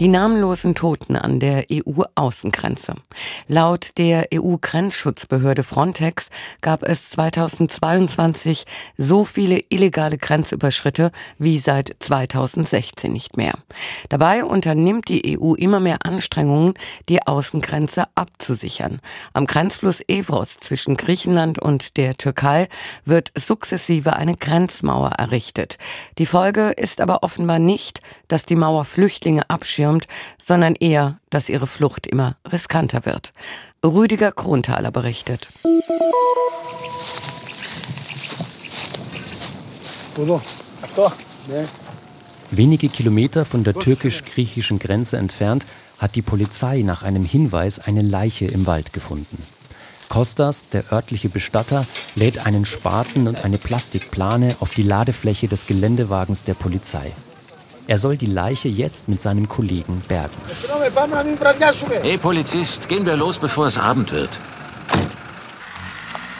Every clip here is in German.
Die namenlosen Toten an der EU-Außengrenze. Laut der EU-Grenzschutzbehörde Frontex gab es 2022 so viele illegale Grenzüberschritte wie seit 2016 nicht mehr. Dabei unternimmt die EU immer mehr Anstrengungen, die Außengrenze abzusichern. Am Grenzfluss Evros zwischen Griechenland und der Türkei wird sukzessive eine Grenzmauer errichtet. Die Folge ist aber offenbar nicht, dass die Mauer Flüchtlinge abschirmt, abschirmt, sondern eher, dass ihre Flucht immer riskanter wird. Rüdiger Kronthaler berichtet. Wenige Kilometer von der türkisch-griechischen Grenze entfernt hat die Polizei nach einem Hinweis eine Leiche im Wald gefunden. Kostas, der örtliche Bestatter, lädt einen Spaten und eine Plastikplane auf die Ladefläche des Geländewagens der Polizei. Er soll die Leiche jetzt mit seinem Kollegen bergen. Hey Polizist, gehen wir los, bevor es Abend wird.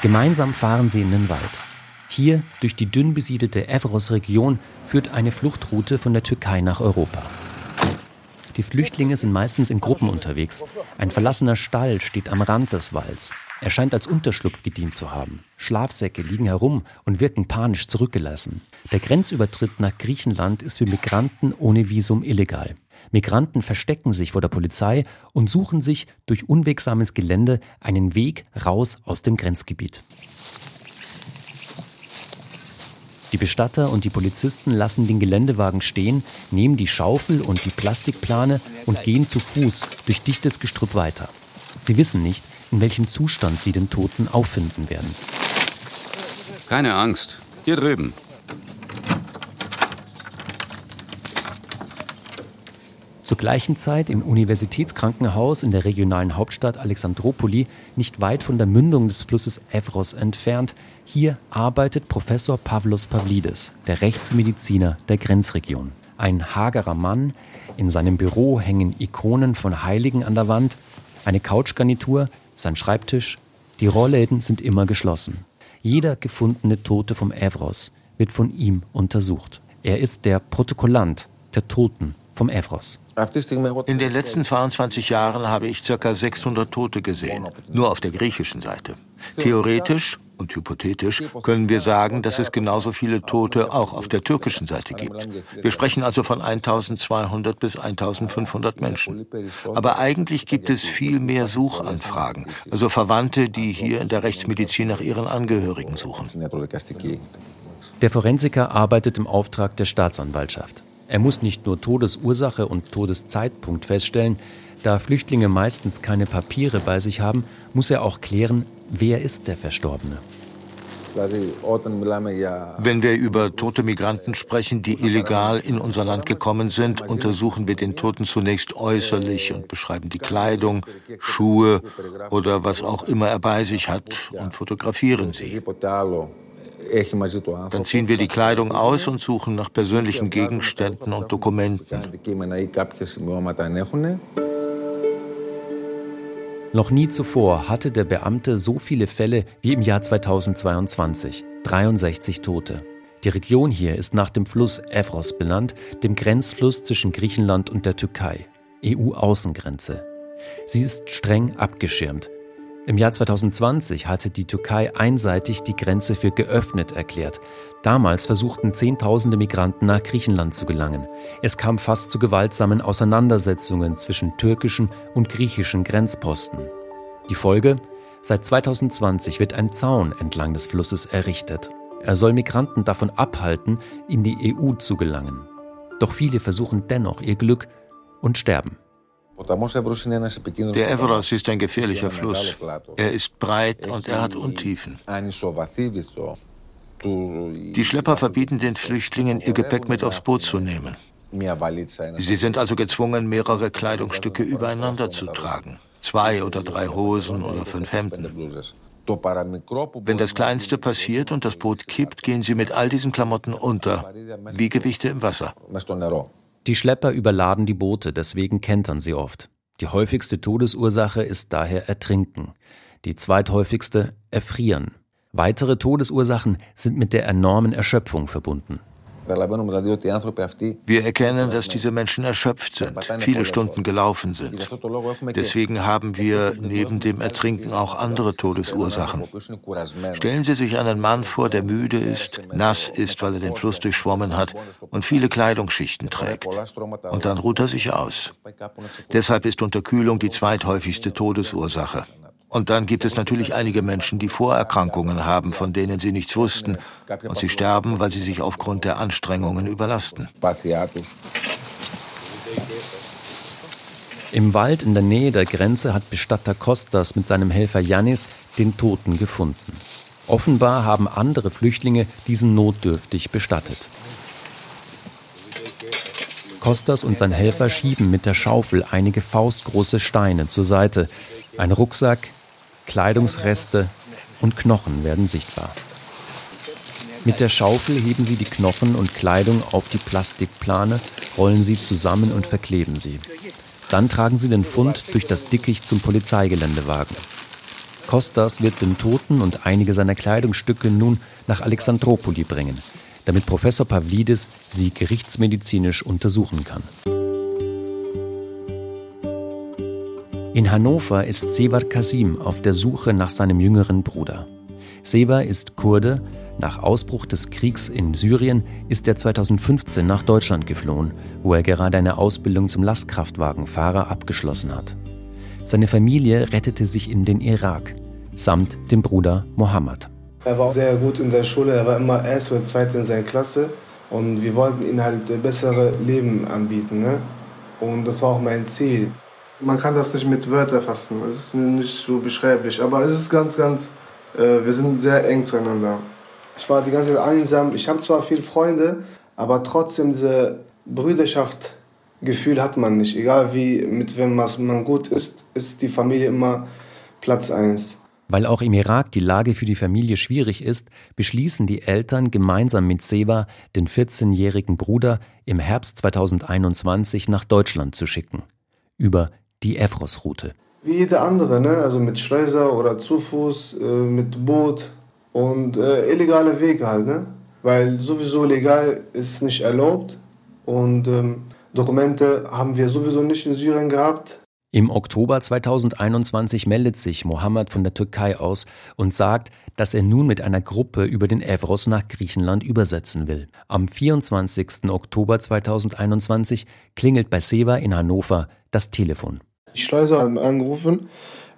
Gemeinsam fahren sie in den Wald. Hier, durch die dünn besiedelte Evros-Region, führt eine Fluchtroute von der Türkei nach Europa. Die Flüchtlinge sind meistens in Gruppen unterwegs. Ein verlassener Stall steht am Rand des Walds. Er scheint als Unterschlupf gedient zu haben. Schlafsäcke liegen herum und wirken panisch zurückgelassen. Der Grenzübertritt nach Griechenland ist für Migranten ohne Visum illegal. Migranten verstecken sich vor der Polizei und suchen sich durch unwegsames Gelände einen Weg raus aus dem Grenzgebiet. Die Bestatter und die Polizisten lassen den Geländewagen stehen, nehmen die Schaufel und die Plastikplane und gehen zu Fuß durch dichtes Gestrüpp weiter. Sie wissen nicht, in welchem Zustand sie den Toten auffinden werden. Keine Angst. Hier drüben. Zur gleichen Zeit im Universitätskrankenhaus in der regionalen Hauptstadt Alexandropoli, nicht weit von der Mündung des Flusses Evros entfernt, hier arbeitet Professor Pavlos Pavlidis, der Rechtsmediziner der Grenzregion. Ein hagerer Mann, in seinem Büro hängen Ikonen von Heiligen an der Wand, eine Couchgarnitur, sein Schreibtisch, die Rollläden sind immer geschlossen. Jeder gefundene Tote vom Evros wird von ihm untersucht. Er ist der Protokollant der Toten vom Evros. In den letzten 22 Jahren habe ich ca. 600 Tote gesehen, nur auf der griechischen Seite. Theoretisch und hypothetisch können wir sagen, dass es genauso viele Tote auch auf der türkischen Seite gibt. Wir sprechen also von 1200 bis 1500 Menschen. Aber eigentlich gibt es viel mehr Suchanfragen, also Verwandte, die hier in der Rechtsmedizin nach ihren Angehörigen suchen. Der Forensiker arbeitet im Auftrag der Staatsanwaltschaft. Er muss nicht nur Todesursache und Todeszeitpunkt feststellen, da Flüchtlinge meistens keine Papiere bei sich haben, muss er auch klären, wer ist der Verstorbene. Wenn wir über tote Migranten sprechen, die illegal in unser Land gekommen sind, untersuchen wir den Toten zunächst äußerlich und beschreiben die Kleidung, Schuhe oder was auch immer er bei sich hat und fotografieren sie. Dann ziehen wir die Kleidung aus und suchen nach persönlichen Gegenständen und Dokumenten. Noch nie zuvor hatte der Beamte so viele Fälle wie im Jahr 2022. 63 Tote. Die Region hier ist nach dem Fluss Evros benannt, dem Grenzfluss zwischen Griechenland und der Türkei. EU-Außengrenze. Sie ist streng abgeschirmt. Im Jahr 2020 hatte die Türkei einseitig die Grenze für geöffnet erklärt. Damals versuchten Zehntausende Migranten nach Griechenland zu gelangen. Es kam fast zu gewaltsamen Auseinandersetzungen zwischen türkischen und griechischen Grenzposten. Die Folge? Seit 2020 wird ein Zaun entlang des Flusses errichtet. Er soll Migranten davon abhalten, in die EU zu gelangen. Doch viele versuchen dennoch ihr Glück und sterben. Der Evros ist ein gefährlicher Fluss. Er ist breit und er hat Untiefen. Die Schlepper verbieten den Flüchtlingen, ihr Gepäck mit aufs Boot zu nehmen. Sie sind also gezwungen, mehrere Kleidungsstücke übereinander zu tragen. Zwei oder drei Hosen oder fünf Hemden. Wenn das Kleinste passiert und das Boot kippt, gehen sie mit all diesen Klamotten unter, wie Gewichte im Wasser. Die Schlepper überladen die Boote, deswegen kentern sie oft. Die häufigste Todesursache ist daher Ertrinken. Die zweithäufigste Erfrieren. Weitere Todesursachen sind mit der enormen Erschöpfung verbunden. Wir erkennen, dass diese Menschen erschöpft sind, viele Stunden gelaufen sind. Deswegen haben wir neben dem Ertrinken auch andere Todesursachen. Stellen Sie sich einen Mann vor, der müde ist, nass ist, weil er den Fluss durchschwommen hat und viele Kleidungsschichten trägt. Und dann ruht er sich aus. Deshalb ist Unterkühlung die zweithäufigste Todesursache. Und dann gibt es natürlich einige Menschen, die Vorerkrankungen haben, von denen sie nichts wussten. Und sie sterben, weil sie sich aufgrund der Anstrengungen überlasten. Im Wald in der Nähe der Grenze hat Bestatter Kostas mit seinem Helfer Janis den Toten gefunden. Offenbar haben andere Flüchtlinge diesen notdürftig bestattet. Kostas und sein Helfer schieben mit der Schaufel einige faustgroße Steine zur Seite. Ein Rucksack, Kleidungsreste und Knochen werden sichtbar. Mit der Schaufel heben sie die Knochen und Kleidung auf die Plastikplane, rollen sie zusammen und verkleben sie. Dann tragen sie den Fund durch das Dickicht zum Polizeigeländewagen. Kostas wird den Toten und einige seiner Kleidungsstücke nun nach Alexandropoli bringen, damit Professor Pavlidis sie gerichtsmedizinisch untersuchen kann. In Hannover ist Sevar Kasim auf der Suche nach seinem jüngeren Bruder. Sevar ist Kurde. Nach Ausbruch des Kriegs in Syrien ist er 2015 nach Deutschland geflohen, wo er gerade eine Ausbildung zum Lastkraftwagenfahrer abgeschlossen hat. Seine Familie rettete sich in den Irak, samt dem Bruder Mohammed. Er war sehr gut in der Schule, er war immer erst oder zweit in seiner Klasse und wir wollten ihm halt bessere Leben anbieten. Ne? Und das war auch mein Ziel. Man kann das nicht mit Wörtern fassen. Es ist nicht so beschreiblich. Aber es ist ganz, ganz. Äh, wir sind sehr eng zueinander. Ich war die ganze Zeit einsam. Ich habe zwar viele Freunde, aber trotzdem diese Brüderschaftsgefühl hat man nicht. Egal wie mit wem man gut ist, ist die Familie immer Platz eins. Weil auch im Irak die Lage für die Familie schwierig ist, beschließen die Eltern gemeinsam mit Seba, den 14-jährigen Bruder, im Herbst 2021 nach Deutschland zu schicken. Über die Evros-Route. Wie jede andere, ne? also mit Schleuser oder zu Fuß, äh, mit Boot und äh, illegale Wege halt. Ne? Weil sowieso legal ist nicht erlaubt und ähm, Dokumente haben wir sowieso nicht in Syrien gehabt. Im Oktober 2021 meldet sich Mohammed von der Türkei aus und sagt, dass er nun mit einer Gruppe über den Evros nach Griechenland übersetzen will. Am 24. Oktober 2021 klingelt bei Seva in Hannover das Telefon. Die Schleuser haben angerufen,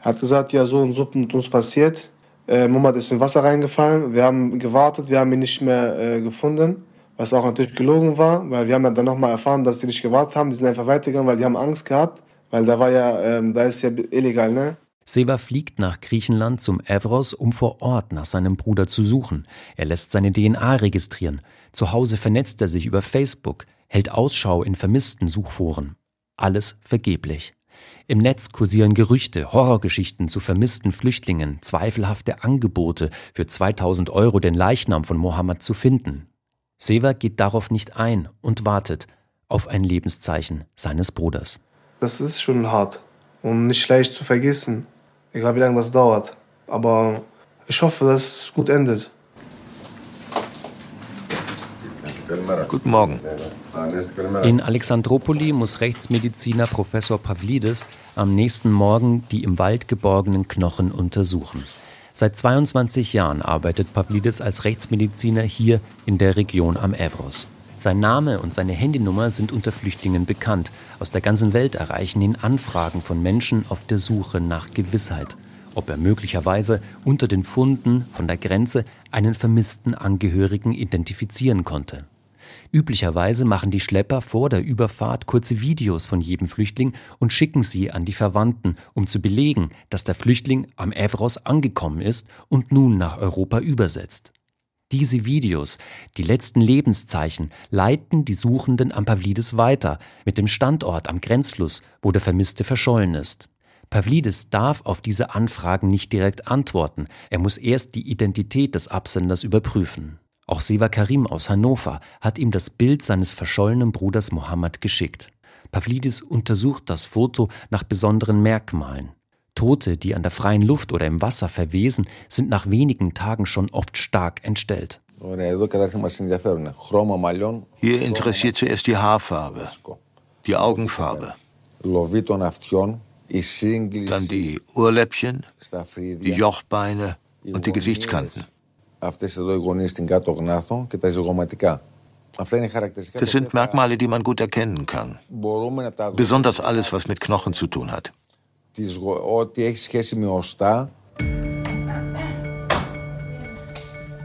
hat gesagt, ja, so und so mit uns passiert. Äh, Muhammad ist in Wasser reingefallen. Wir haben gewartet, wir haben ihn nicht mehr äh, gefunden. Was auch natürlich gelogen war, weil wir haben ja dann nochmal erfahren, dass die nicht gewartet haben. Die sind einfach weitergegangen, weil die haben Angst gehabt. Weil da war ja, ähm, da ist ja illegal, ne? Seva fliegt nach Griechenland zum Evros, um vor Ort nach seinem Bruder zu suchen. Er lässt seine DNA registrieren. Zu Hause vernetzt er sich über Facebook, hält Ausschau in vermissten Suchforen. Alles vergeblich. Im Netz kursieren Gerüchte, Horrorgeschichten zu vermissten Flüchtlingen, zweifelhafte Angebote, für 2000 Euro den Leichnam von Mohammed zu finden. Seva geht darauf nicht ein und wartet auf ein Lebenszeichen seines Bruders. Das ist schon hart und nicht leicht zu vergessen, egal wie lange das dauert. Aber ich hoffe, dass es gut endet. Guten Morgen. In Alexandropoli muss Rechtsmediziner Professor Pavlidis am nächsten Morgen die im Wald geborgenen Knochen untersuchen. Seit 22 Jahren arbeitet Pavlidis als Rechtsmediziner hier in der Region am Evros. Sein Name und seine Handynummer sind unter Flüchtlingen bekannt. Aus der ganzen Welt erreichen ihn Anfragen von Menschen auf der Suche nach Gewissheit, ob er möglicherweise unter den Funden von der Grenze einen vermissten Angehörigen identifizieren konnte. Üblicherweise machen die Schlepper vor der Überfahrt kurze Videos von jedem Flüchtling und schicken sie an die Verwandten, um zu belegen, dass der Flüchtling am Evros angekommen ist und nun nach Europa übersetzt. Diese Videos, die letzten Lebenszeichen, leiten die Suchenden am Pavlidis weiter mit dem Standort am Grenzfluss, wo der Vermisste verschollen ist. Pavlidis darf auf diese Anfragen nicht direkt antworten, er muss erst die Identität des Absenders überprüfen. Auch Seva Karim aus Hannover hat ihm das Bild seines verschollenen Bruders Mohammed geschickt. Pavlidis untersucht das Foto nach besonderen Merkmalen. Tote, die an der freien Luft oder im Wasser verwesen, sind nach wenigen Tagen schon oft stark entstellt. Hier interessiert zuerst die Haarfarbe, die Augenfarbe, dann die Ohrläppchen, die Jochbeine und die Gesichtskanten. Das sind Merkmale, die man gut erkennen kann. Besonders alles, was mit Knochen zu tun hat.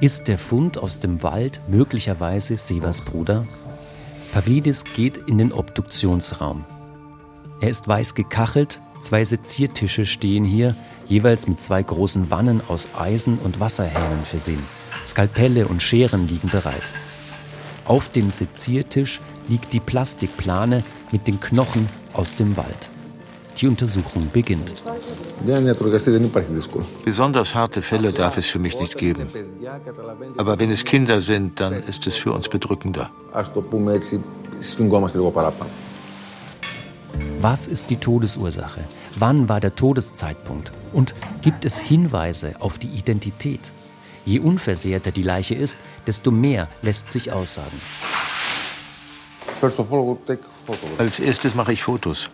Ist der Fund aus dem Wald möglicherweise Sevas Bruder? Pavlidis geht in den Obduktionsraum. Er ist weiß gekachelt, zwei Seziertische stehen hier, jeweils mit zwei großen Wannen aus Eisen und Wasserhähnen versehen. Skalpelle und Scheren liegen bereit. Auf dem Seziertisch liegt die Plastikplane mit den Knochen aus dem Wald. Die Untersuchung beginnt. Besonders harte Fälle darf es für mich nicht geben. Aber wenn es Kinder sind, dann ist es für uns bedrückender. Was ist die Todesursache? Wann war der Todeszeitpunkt? Und gibt es Hinweise auf die Identität? Je unversehrter die Leiche ist, desto mehr lässt sich aussagen. Als erstes mache ich Fotos.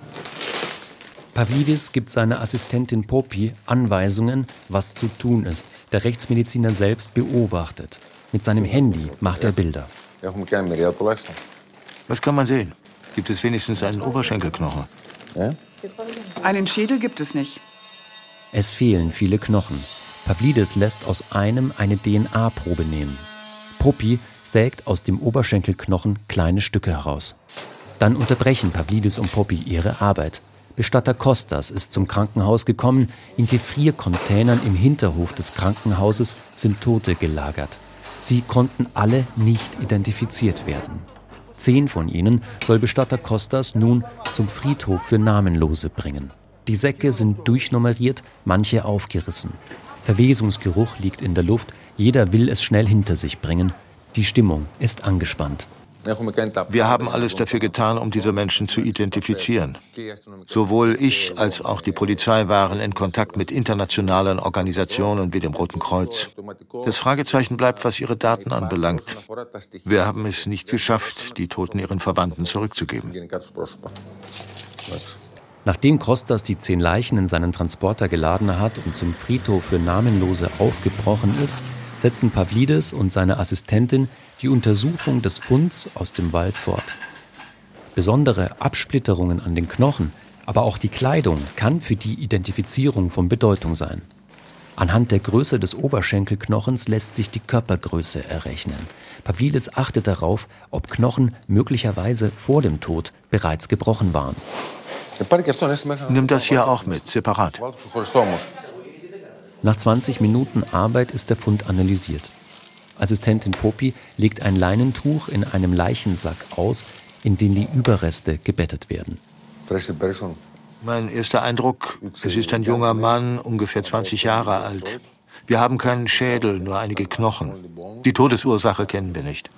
Pavlidis gibt seiner Assistentin Popi Anweisungen, was zu tun ist. Der Rechtsmediziner selbst beobachtet. Mit seinem Handy macht er Bilder. Was kann man sehen? Gibt es wenigstens einen Oberschenkelknochen? Einen Schädel gibt es nicht. Es fehlen viele Knochen. Pavlidis lässt aus einem eine DNA-Probe nehmen. Popi sägt aus dem Oberschenkelknochen kleine Stücke heraus. Dann unterbrechen Pavlidis und Popi ihre Arbeit. Bestatter Kostas ist zum Krankenhaus gekommen. In Gefriercontainern im Hinterhof des Krankenhauses sind Tote gelagert. Sie konnten alle nicht identifiziert werden. Zehn von ihnen soll Bestatter Kostas nun zum Friedhof für Namenlose bringen. Die Säcke sind durchnummeriert, manche aufgerissen. Verwesungsgeruch liegt in der Luft, jeder will es schnell hinter sich bringen. Die Stimmung ist angespannt. Wir haben alles dafür getan, um diese Menschen zu identifizieren. Sowohl ich als auch die Polizei waren in Kontakt mit internationalen Organisationen wie dem Roten Kreuz. Das Fragezeichen bleibt, was ihre Daten anbelangt. Wir haben es nicht geschafft, die Toten ihren Verwandten zurückzugeben. Nachdem Kostas die zehn Leichen in seinen Transporter geladen hat und zum Friedhof für Namenlose aufgebrochen ist, setzen Pavlidis und seine Assistentin die Untersuchung des Funds aus dem Wald fort. Besondere Absplitterungen an den Knochen, aber auch die Kleidung kann für die Identifizierung von Bedeutung sein. Anhand der Größe des Oberschenkelknochens lässt sich die Körpergröße errechnen. Pavlidis achtet darauf, ob Knochen möglicherweise vor dem Tod bereits gebrochen waren. Nimm das hier auch mit, separat. Nach 20 Minuten Arbeit ist der Fund analysiert. Assistentin Popi legt ein Leinentuch in einem Leichensack aus, in den die Überreste gebettet werden. Mein erster Eindruck, es ist ein junger Mann, ungefähr 20 Jahre alt. Wir haben keinen Schädel, nur einige Knochen. Die Todesursache kennen wir nicht.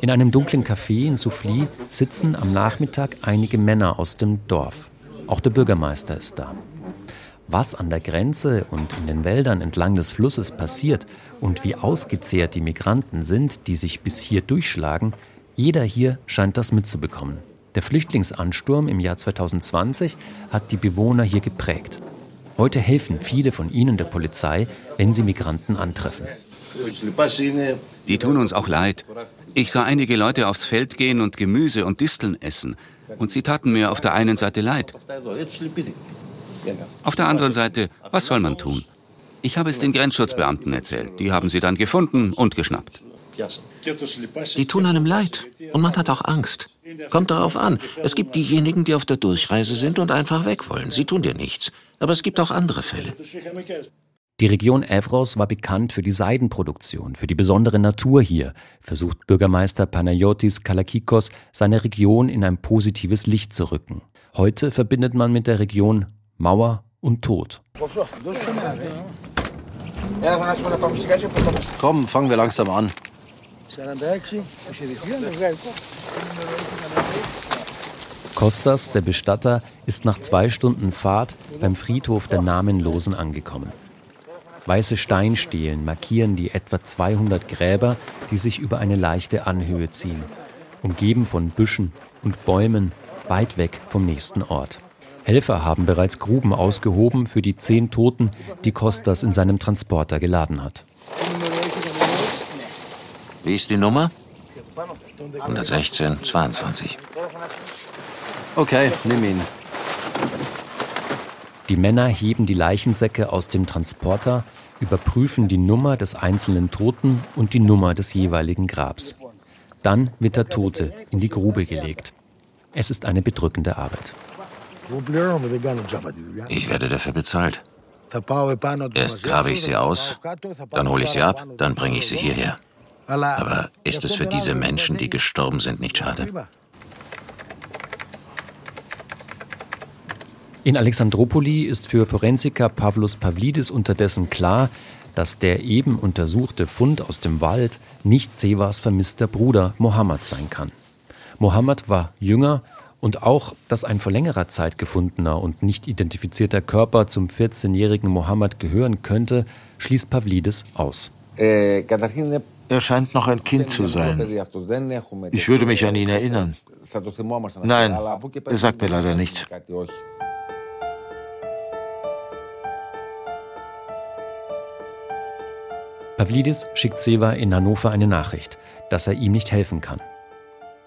In einem dunklen Café in Soufli sitzen am Nachmittag einige Männer aus dem Dorf. Auch der Bürgermeister ist da. Was an der Grenze und in den Wäldern entlang des Flusses passiert und wie ausgezehrt die Migranten sind, die sich bis hier durchschlagen, jeder hier scheint das mitzubekommen. Der Flüchtlingsansturm im Jahr 2020 hat die Bewohner hier geprägt. Heute helfen viele von ihnen der Polizei, wenn sie Migranten antreffen. Die tun uns auch leid. Ich sah einige Leute aufs Feld gehen und Gemüse und Disteln essen. Und sie taten mir auf der einen Seite leid. Auf der anderen Seite, was soll man tun? Ich habe es den Grenzschutzbeamten erzählt. Die haben sie dann gefunden und geschnappt. Die tun einem leid und man hat auch Angst. Kommt darauf an. Es gibt diejenigen, die auf der Durchreise sind und einfach weg wollen. Sie tun dir nichts. Aber es gibt auch andere Fälle. Die Region Evros war bekannt für die Seidenproduktion, für die besondere Natur hier, versucht Bürgermeister Panayotis Kalakikos, seine Region in ein positives Licht zu rücken. Heute verbindet man mit der Region Mauer und Tod. Komm, fangen wir langsam an. Kostas, der Bestatter, ist nach zwei Stunden Fahrt beim Friedhof der Namenlosen angekommen. Weiße Steinstelen markieren die etwa 200 Gräber, die sich über eine leichte Anhöhe ziehen, umgeben von Büschen und Bäumen, weit weg vom nächsten Ort. Helfer haben bereits Gruben ausgehoben für die zehn Toten, die Costas in seinem Transporter geladen hat. Wie ist die Nummer? 116, 22. Okay, nimm ihn. Die Männer heben die Leichensäcke aus dem Transporter, überprüfen die Nummer des einzelnen Toten und die Nummer des jeweiligen Grabs. Dann wird der Tote in die Grube gelegt. Es ist eine bedrückende Arbeit. Ich werde dafür bezahlt. Erst grabe ich sie aus, dann hole ich sie ab, dann bringe ich sie hierher. Aber ist es für diese Menschen, die gestorben sind, nicht schade? In Alexandropoli ist für Forensiker Pavlos Pavlidis unterdessen klar, dass der eben untersuchte Fund aus dem Wald nicht Sevas vermisster Bruder Mohammed sein kann. Mohammed war jünger und auch, dass ein vor längerer Zeit gefundener und nicht identifizierter Körper zum 14-jährigen Mohammed gehören könnte, schließt Pavlidis aus. Er scheint noch ein Kind zu sein. Ich würde mich an ihn erinnern. Nein, er sagt mir leider nichts. Pavlidis schickt Seva in Hannover eine Nachricht, dass er ihm nicht helfen kann.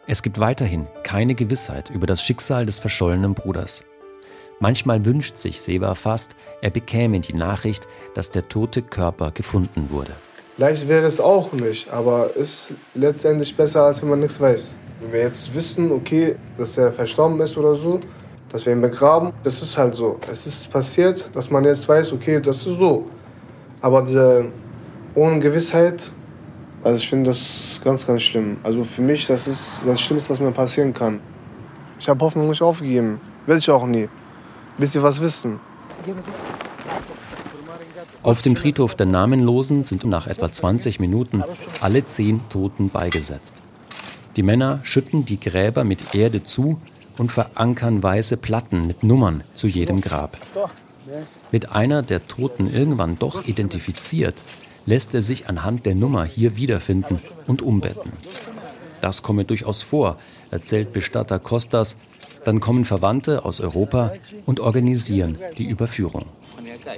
Es gibt weiterhin keine Gewissheit über das Schicksal des verschollenen Bruders. Manchmal wünscht sich Seva fast, er bekäme die Nachricht, dass der tote Körper gefunden wurde. Leicht wäre es auch nicht, aber ist letztendlich besser, als wenn man nichts weiß. Wenn wir jetzt wissen, okay, dass er verstorben ist oder so, dass wir ihn begraben, das ist halt so. Es ist passiert, dass man jetzt weiß, okay, das ist so. Aber diese ohne Gewissheit, also ich finde das ganz, ganz schlimm. Also für mich, das ist das Schlimmste, was mir passieren kann. Ich habe Hoffnung nicht aufgegeben. Will ich auch nie. Bis wir was wissen. Auf dem Friedhof der Namenlosen sind nach etwa 20 Minuten alle zehn Toten beigesetzt. Die Männer schütten die Gräber mit Erde zu und verankern weiße Platten mit Nummern zu jedem Grab. Wird einer der Toten irgendwann doch identifiziert, lässt er sich anhand der Nummer hier wiederfinden und umbetten. Das komme durchaus vor, erzählt Bestatter Kostas. Dann kommen Verwandte aus Europa und organisieren die Überführung.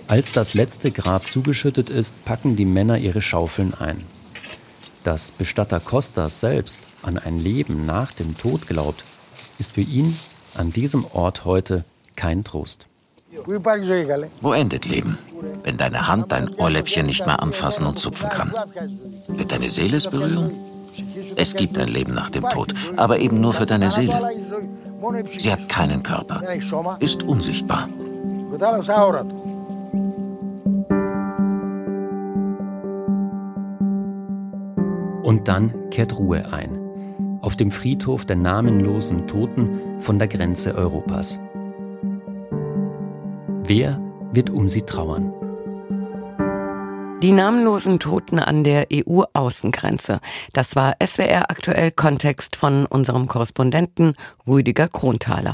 Als das letzte Grab zugeschüttet ist, packen die Männer ihre Schaufeln ein. Dass Bestatter Kostas selbst an ein Leben nach dem Tod glaubt, ist für ihn an diesem Ort heute kein Trost. Wo endet Leben? Wenn deine Hand dein Ohrläppchen nicht mehr anfassen und zupfen kann. Wird deine Seele es berühren? Es gibt ein Leben nach dem Tod, aber eben nur für deine Seele. Sie hat keinen Körper, ist unsichtbar. Und dann kehrt Ruhe ein. Auf dem Friedhof der namenlosen Toten von der Grenze Europas. Wer wird um sie trauern? Die namenlosen Toten an der EU-Außengrenze. Das war SWR aktuell Kontext von unserem Korrespondenten Rüdiger Kronthaler.